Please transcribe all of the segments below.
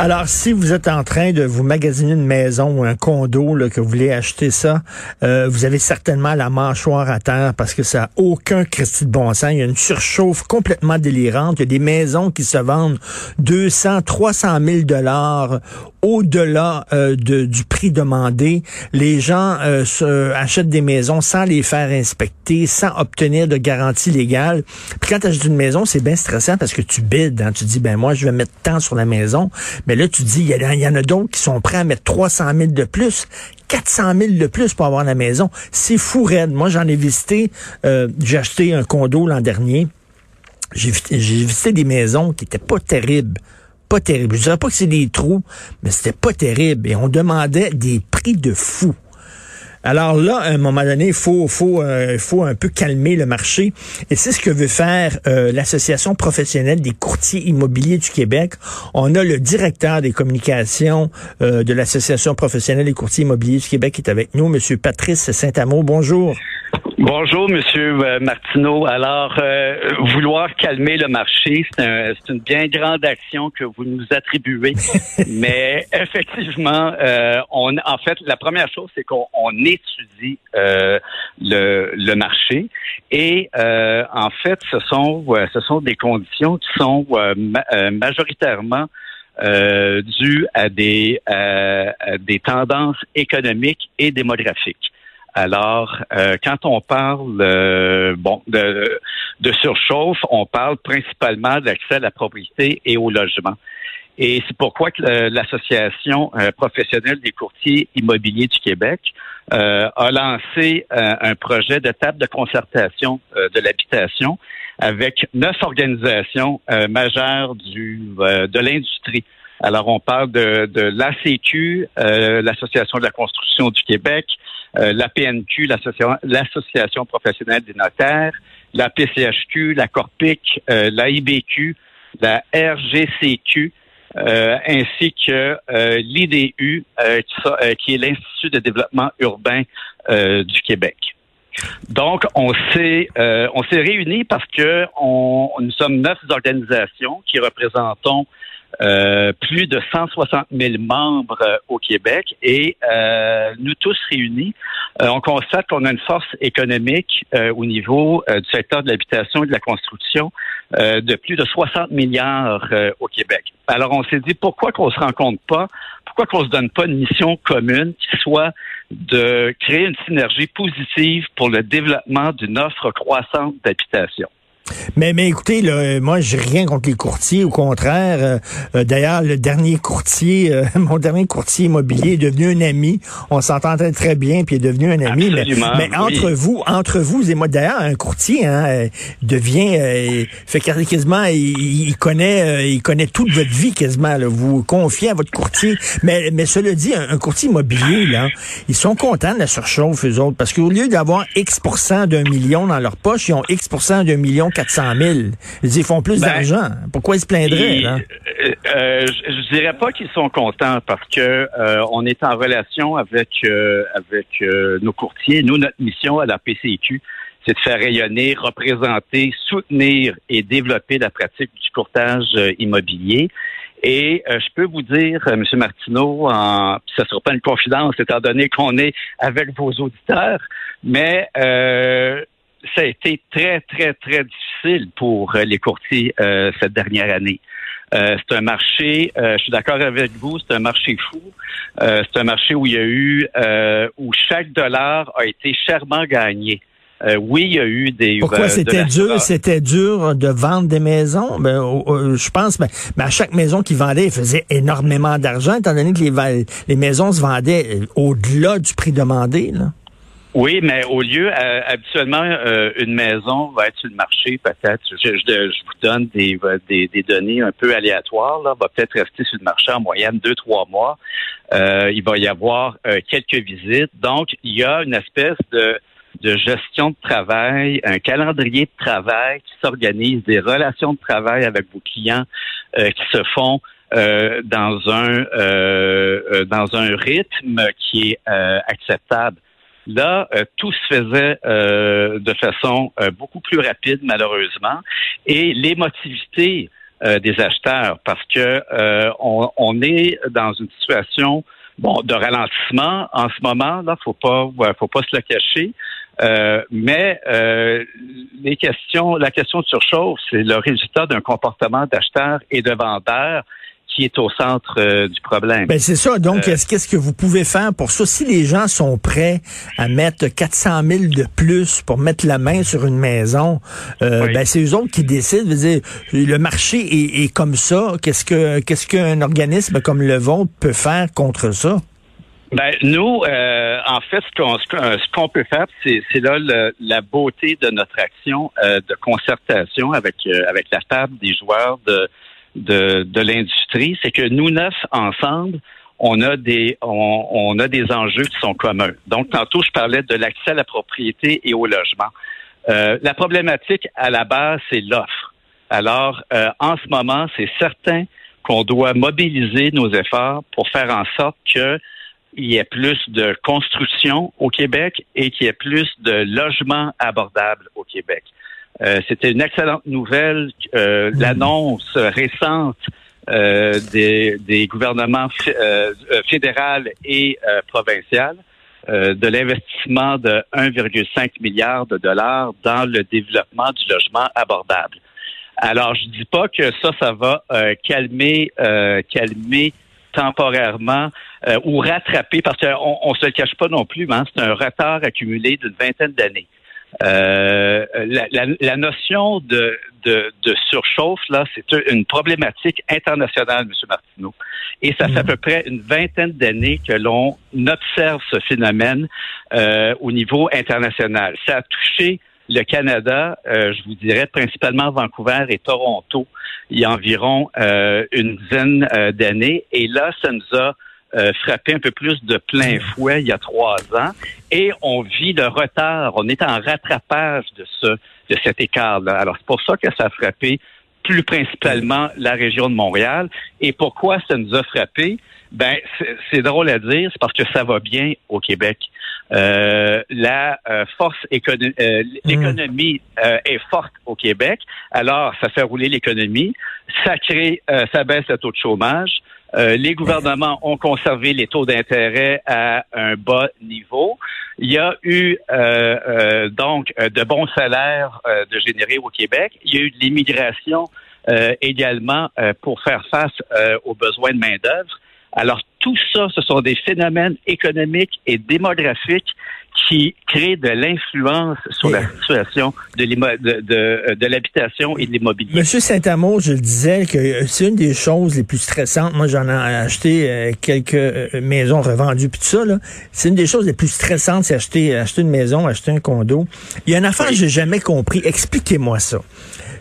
Alors, si vous êtes en train de vous magasiner une maison ou un condo, que vous voulez acheter ça, euh, vous avez certainement la mâchoire à terre parce que ça n'a aucun crédit de bon sens. Il y a une surchauffe complètement délirante. Il y a des maisons qui se vendent 200, 300 000 dollars au-delà euh, de, du prix demandé. Les gens euh, achètent des maisons sans les faire inspecter, sans obtenir de garantie légale. Puis quand tu achètes une maison, c'est bien stressant parce que tu bides. Hein. Tu dis, ben moi, je vais mettre tant sur la maison. Mais là, tu dis, il y, en a d'autres qui sont prêts à mettre 300 000 de plus. 400 000 de plus pour avoir la maison. C'est fou raide. Moi, j'en ai visité, euh, j'ai acheté un condo l'an dernier. J'ai visité des maisons qui étaient pas terribles. Pas terribles. Je dirais pas que c'est des trous, mais c'était pas terrible. Et on demandait des prix de fou. Alors là, à un moment donné, il faut, faut, euh, faut un peu calmer le marché. Et c'est ce que veut faire euh, l'Association professionnelle des courtiers immobiliers du Québec. On a le directeur des communications euh, de l'Association professionnelle des courtiers immobiliers du Québec qui est avec nous, Monsieur Patrice Saint-Amour. Bonjour. Bonjour, Monsieur euh, Martineau. Alors, euh, vouloir calmer le marché, c'est une bien grande action que vous nous attribuez. Mais effectivement, euh, on, en fait, la première chose, c'est qu'on étudie le, le, marché. Et en fait, ce sont, ce sont des conditions qui sont majoritairement dues à des, à des tendances économiques et démographiques. Alors, euh, quand on parle euh, bon de, de surchauffe, on parle principalement d'accès à la propriété et au logement. Et c'est pourquoi que l'Association euh, professionnelle des courtiers immobiliers du Québec a lancé un projet de table de concertation de l'habitation avec neuf organisations majeures du, de l'industrie. Alors, on parle de, de l'ACQ, l'Association de la construction du Québec, euh, la PNQ, l'Association professionnelle des notaires, la PCHQ, la Corpic, euh, la IBQ, la RGCQ, euh, ainsi que l'IDU, qui, est l'Institut de développement urbain du Québec. Donc, on s'est on s'est réunis parce que on, nous sommes neuf organisations qui représentons euh, plus de 160 000 membres euh, au Québec et euh, nous tous réunis, on constate qu'on a une force économique au niveau du secteur de l'habitation et de la construction de plus de 60 milliards au Québec. Alors on s'est dit pourquoi qu'on se rencontre pas, pourquoi qu'on se donne pas une mission commune qui soit de créer une synergie positive pour le développement d'une offre croissante d'habitation? Mais, mais écoutez, là, moi, j'ai rien contre les courtiers. Au contraire, euh, euh, d'ailleurs, le dernier courtier, euh, mon dernier courtier immobilier est devenu un ami. On s'entendait très bien, puis il est devenu un ami. mais, entre vous, entre vous et moi, d'ailleurs, un courtier hein, devient, fait quasiment, il, connaît, il connaît toute votre vie quasiment. Là. Vous confiez à votre courtier. Mais, mais cela dit, un, courtier immobilier, là, ils sont contents de la surchauffe, eux autres, parce qu'au lieu d'avoir X d'un million dans leur poche, ils ont X d'un million 400 000. Ils font plus ben, d'argent. Pourquoi ils se plaindraient? Euh, euh, je, dirais pas qu'ils sont contents parce que euh, on est en relation avec avec nos courtiers. Nous, notre mission à la PCQ, c'est de faire rayonner, représenter, soutenir et développer la pratique du courtage immobilier. Et je peux vous dire, M. Martineau, en, ça ne sera pas une confidence étant donné qu'on est avec vos auditeurs, mais ça a été très, très, très difficile pour euh, les courtiers euh, cette dernière année. Euh, c'est un marché, je suis d'accord avec vous, c'est un marché fou. c'est un marché où il y a eu, où chaque dollar a été chèrement gagné. oui, il y a eu des. Pourquoi c'était dur, c'était dur de vendre des maisons? Ben, je pense, ben, ben, à chaque maison qui vendait, il faisait énormément d'argent, étant donné que les, les maisons se vendaient au-delà du prix demandé. Là. Oui, mais au lieu, euh, habituellement, euh, une maison va être sur le marché, peut-être. Je, vous donne des, des, données un peu aléatoires. Là, va peut-être rester sur le marché en moyenne deux, trois mois. Euh, il va y avoir quelques visites. Donc, il y a une espèce de, de gestion de travail, un calendrier de travail qui s'organise, des relations de travail avec vos clients qui se font dans un dans un rythme qui est acceptable. Là, euh, tout se faisait euh, de façon euh, beaucoup plus rapide, malheureusement, et l'émotivité des acheteurs, parce que on, on, est dans une situation bon de ralentissement en ce moment. Là, faut pas, faut pas se le cacher. mais les questions, la question de surchauffe, c'est le résultat d'un comportement d'acheteurs et de vendeurs qui est au centre euh, du problème. Ben c'est ça. Donc, euh, qu'est-ce que vous pouvez faire pour ça? Si les gens sont prêts à mettre 400 000 de plus pour mettre la main sur une maison, euh, ben c'est eux autres qui décident. Dire, le marché est, comme ça. Qu'est-ce que qu'est-ce qu'un organisme comme le vôtre peut faire contre ça? Ben, nous, en fait, ce qu'on peut faire, c'est là la beauté de notre action de concertation avec avec la table des joueurs de de, de l'industrie, c'est que nous neuf ensemble, on a des on, a des enjeux qui sont communs. Donc tantôt je parlais de l'accès à la propriété et au logement. Euh, la problématique à la base c'est l'offre. Alors euh, en ce moment c'est certain qu'on doit mobiliser nos efforts pour faire en sorte que il y ait plus de construction au Québec et qu'il y ait plus de logements abordables au Québec. Euh, c'était une excellente nouvelle, euh, mm. l'annonce récente euh, des, des, gouvernements fédéral et provincial de l'investissement de 1,5 milliard de dollars dans le développement du logement abordable. Alors, je dis pas que ça, ça va calmer, calmer temporairement ou rattraper, parce qu'on on se le cache pas non plus, hein, c'est un retard accumulé d'une vingtaine d'années. Euh, la, notion de, de, surchauffe, là, c'est une problématique internationale, M. Martineau. Et ça fait à mm. peu près une vingtaine d'années que l'on observe ce phénomène euh, au niveau international. Ça a touché le Canada, euh, je vous dirais principalement Vancouver et Toronto, il y a environ une dizaine d'années. Et là, ça nous a euh, frappé un peu plus de plein fouet il y a trois ans et on vit le retard. On est en rattrapage de ce de cet écart-là. Alors c'est pour ça que ça a frappé plus principalement la région de Montréal. Et pourquoi ça nous a frappé? Ben, c'est drôle à dire, c'est parce que ça va bien au Québec. Euh, la euh, force économique, euh, l'économie est forte au Québec. Alors, ça fait rouler l'économie, ça crée, ça baisse le taux de chômage. Euh, les gouvernements ont conservé les taux d'intérêt à un bas niveau. Il y a eu euh, euh, donc de bons salaires de générer au Québec. Il y a eu de l'immigration également pour faire face aux besoins de main-d'œuvre. Alors tout ça, ce sont des phénomènes économiques et démographiques qui crée de l'influence sur la situation de, de, de, l'habitation et de l'immobilier. Monsieur Saint-Amour, je le disais que c'est une des choses les plus stressantes. Moi, j'en ai acheté euh, quelques euh, maisons revendues puis tout ça. C'est une des choses les plus stressantes, c'est acheter, acheter une maison, acheter un condo. Il y a une affaire que j'ai jamais compris. Expliquez-moi ça.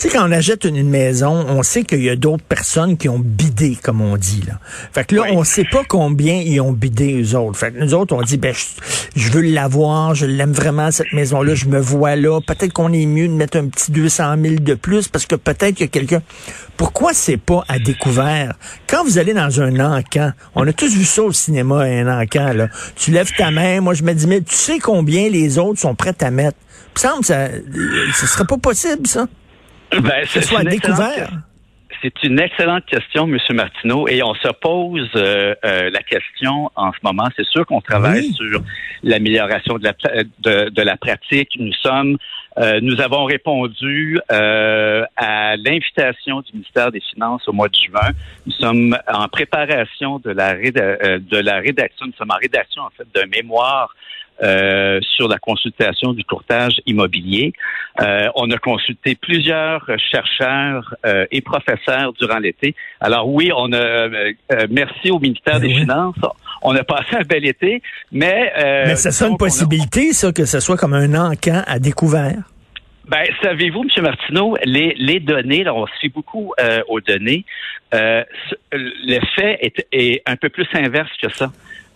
Tu sais, quand on achète une, maison, on sait qu'il y a d'autres personnes qui ont bidé, comme on dit. Là. Fait que là, on sait pas combien ils ont bidé, eux autres. Fait que nous autres, on dit, ben, je, veux l'avoir, je l'aime vraiment, cette maison-là, je me vois là. Peut-être qu'on est mieux de mettre un petit 200 000 de plus, parce que peut-être qu'il y a quelqu'un... Pourquoi c'est pas à découvert? Quand vous allez dans un encan, on a tous vu ça au cinéma, un encan, là. Tu lèves ta main, moi je me dis, mais tu sais combien les autres sont prêts à mettre? Il me semble que ça, ce serait pas possible, ça. Ben, c'est soit découvert. C'est une excellente question, M. Martineau, et on se pose euh, euh, la question en ce moment. C'est sûr qu'on travaille sur l'amélioration de la, de, la pratique. Nous sommes, euh, nous avons répondu à l'invitation du ministère des Finances au mois de juin. Nous sommes en préparation de la, de la rédaction, nous sommes en rédaction en fait d'un mémoire euh, sur la consultation du courtage immobilier. Euh, on a consulté plusieurs chercheurs euh, et professeurs durant l'été. Alors oui, on a merci au ministère ben des Finances. On a passé un bel été, mais mais ça sera une possibilité, ça, que ce soit comme un encan à découvert. Ben, savez-vous, M. Martineau, les, les données, là, on se fie beaucoup aux données. Euh, L'effet est, est un peu plus inverse que ça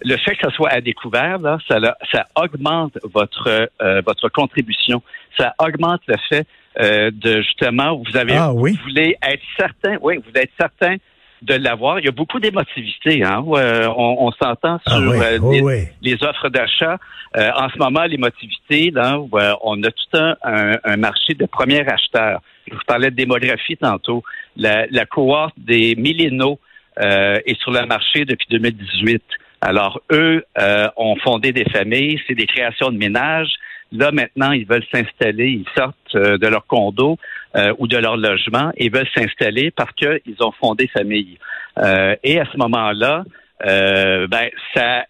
le fait que ça soit à découvert, là, ça, ça augmente votre euh, votre contribution. Ça augmente le fait euh, de justement vous avez ah, vous voulez être certain, oui, vous êtes certain de l'avoir. Il y a beaucoup d'émotivité. Hein? Euh, on, on s'entend Ah sur oui, euh, les, oui. les offres d'achat. Euh, en ce moment, l'émotivité, là, où, on a tout un, un, un marché de premiers acheteurs. Je vous parlais de démographie tantôt. La, la cohorte des millénaux euh, est sur le marché depuis 2018. Alors, eux euh, ont fondé des familles, c'est des créations de ménages. Là, maintenant, ils veulent s'installer, ils sortent euh, de leur condo euh, ou de leur logement et veulent s'installer parce qu'ils ont fondé famille. Euh, et à ce moment-là, euh, ben, ça,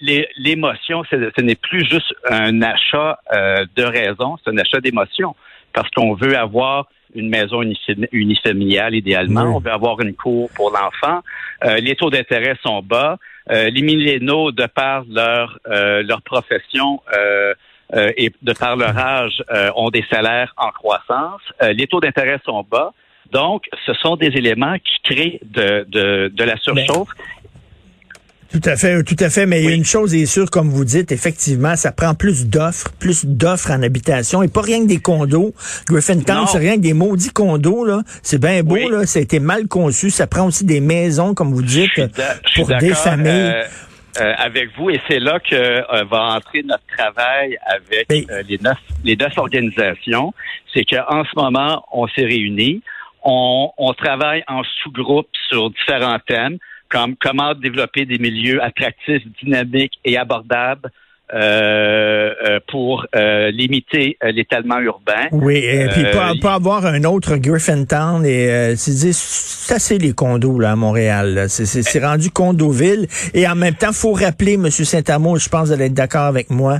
l'émotion, ce n'est plus juste un achat euh, de raison, c'est un achat d'émotion parce qu'on veut avoir une maison unifam- unifamiliale idéalement, Oui. on veut avoir une cour pour l'enfant. Euh, les taux d'intérêt sont bas. Euh, les millénaux, de par leur euh, leur profession euh, et de par leur âge, euh, ont des salaires en croissance. Euh, les taux d'intérêt sont bas. Donc, ce sont des éléments qui créent de, de, de la surchauffe. Tout à fait, tout à fait. Mais il y a Oui. une chose est sûre, comme vous dites, effectivement, ça prend plus d'offres, plus d'offres en habitation et pas rien que des condos. Griffintown, Non. c'est rien que des maudits condos, là. C'est bien beau, Oui. là. Ça a été mal conçu. Ça prend aussi des maisons, comme vous dites, pour des familles. euh, euh, avec vous et c'est là que euh, va entrer notre travail avec Mais- euh, les neuf les neuf organisations. C'est qu'en ce moment, on s'est réunis, on, on travaille en sous-groupe sur différents thèmes comme comment développer des milieux attractifs, dynamiques et abordables euh, euh, pour euh, limiter euh, l'étalement urbain. Oui, et puis Euh, pas, il- pas avoir un autre Griffintown et euh, c'est dire, c'est assez les condos là à Montréal. C'est, c'est, c'est rendu condoville et en même temps, faut rappeler, Monsieur Saint-Amour, je pense que vous allez être d'accord avec moi,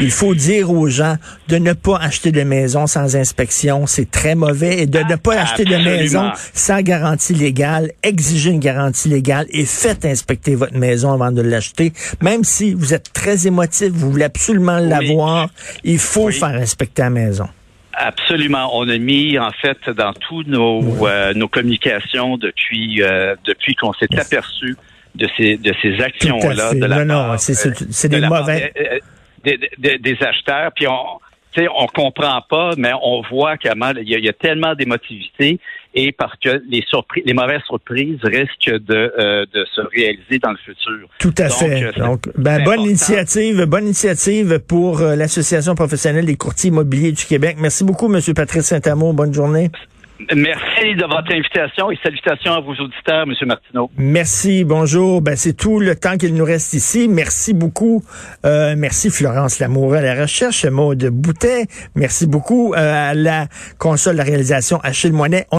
il faut dire aux gens de ne pas acheter de maison sans inspection, c'est très mauvais et de ne pas acheter de maison sans garantie légale, exiger une garantie légale et faites inspecter votre maison avant de l'acheter, même si vous êtes très émotif, vous voulez absolument l'avoir, il faut Oui. faire inspecter la maison. Absolument. On a mis en fait dans tous nos euh, nos communications depuis euh, depuis qu'on s'est Yes. aperçu de ces de ces actions là fait. de la Non, non, c'est- euh, de des mauvais- des, des- des- des acheteurs. Puis on tu sais, on comprend pas, mais on voit comment il y y a tellement d'émotivité et parce que les surprises, les mauvaises surprises risquent de, euh, de se réaliser dans le futur. Tout à Donc, fait. euh, Donc, ben, bonne important. initiative, bonne initiative pour euh, l'Association professionnelle des courtiers immobiliers du Québec. Merci beaucoup, Monsieur Patrice Saint-Amour. Bonne journée. Merci de votre invitation et salutations à vos auditeurs, Monsieur Martineau. Merci, bonjour. Ben, c'est tout le temps qu'il nous reste ici. Merci beaucoup. Euh, merci Florence Lamoureux à la recherche, Maude Boutet. Merci beaucoup euh, à la console de la réalisation Achille Moinet. On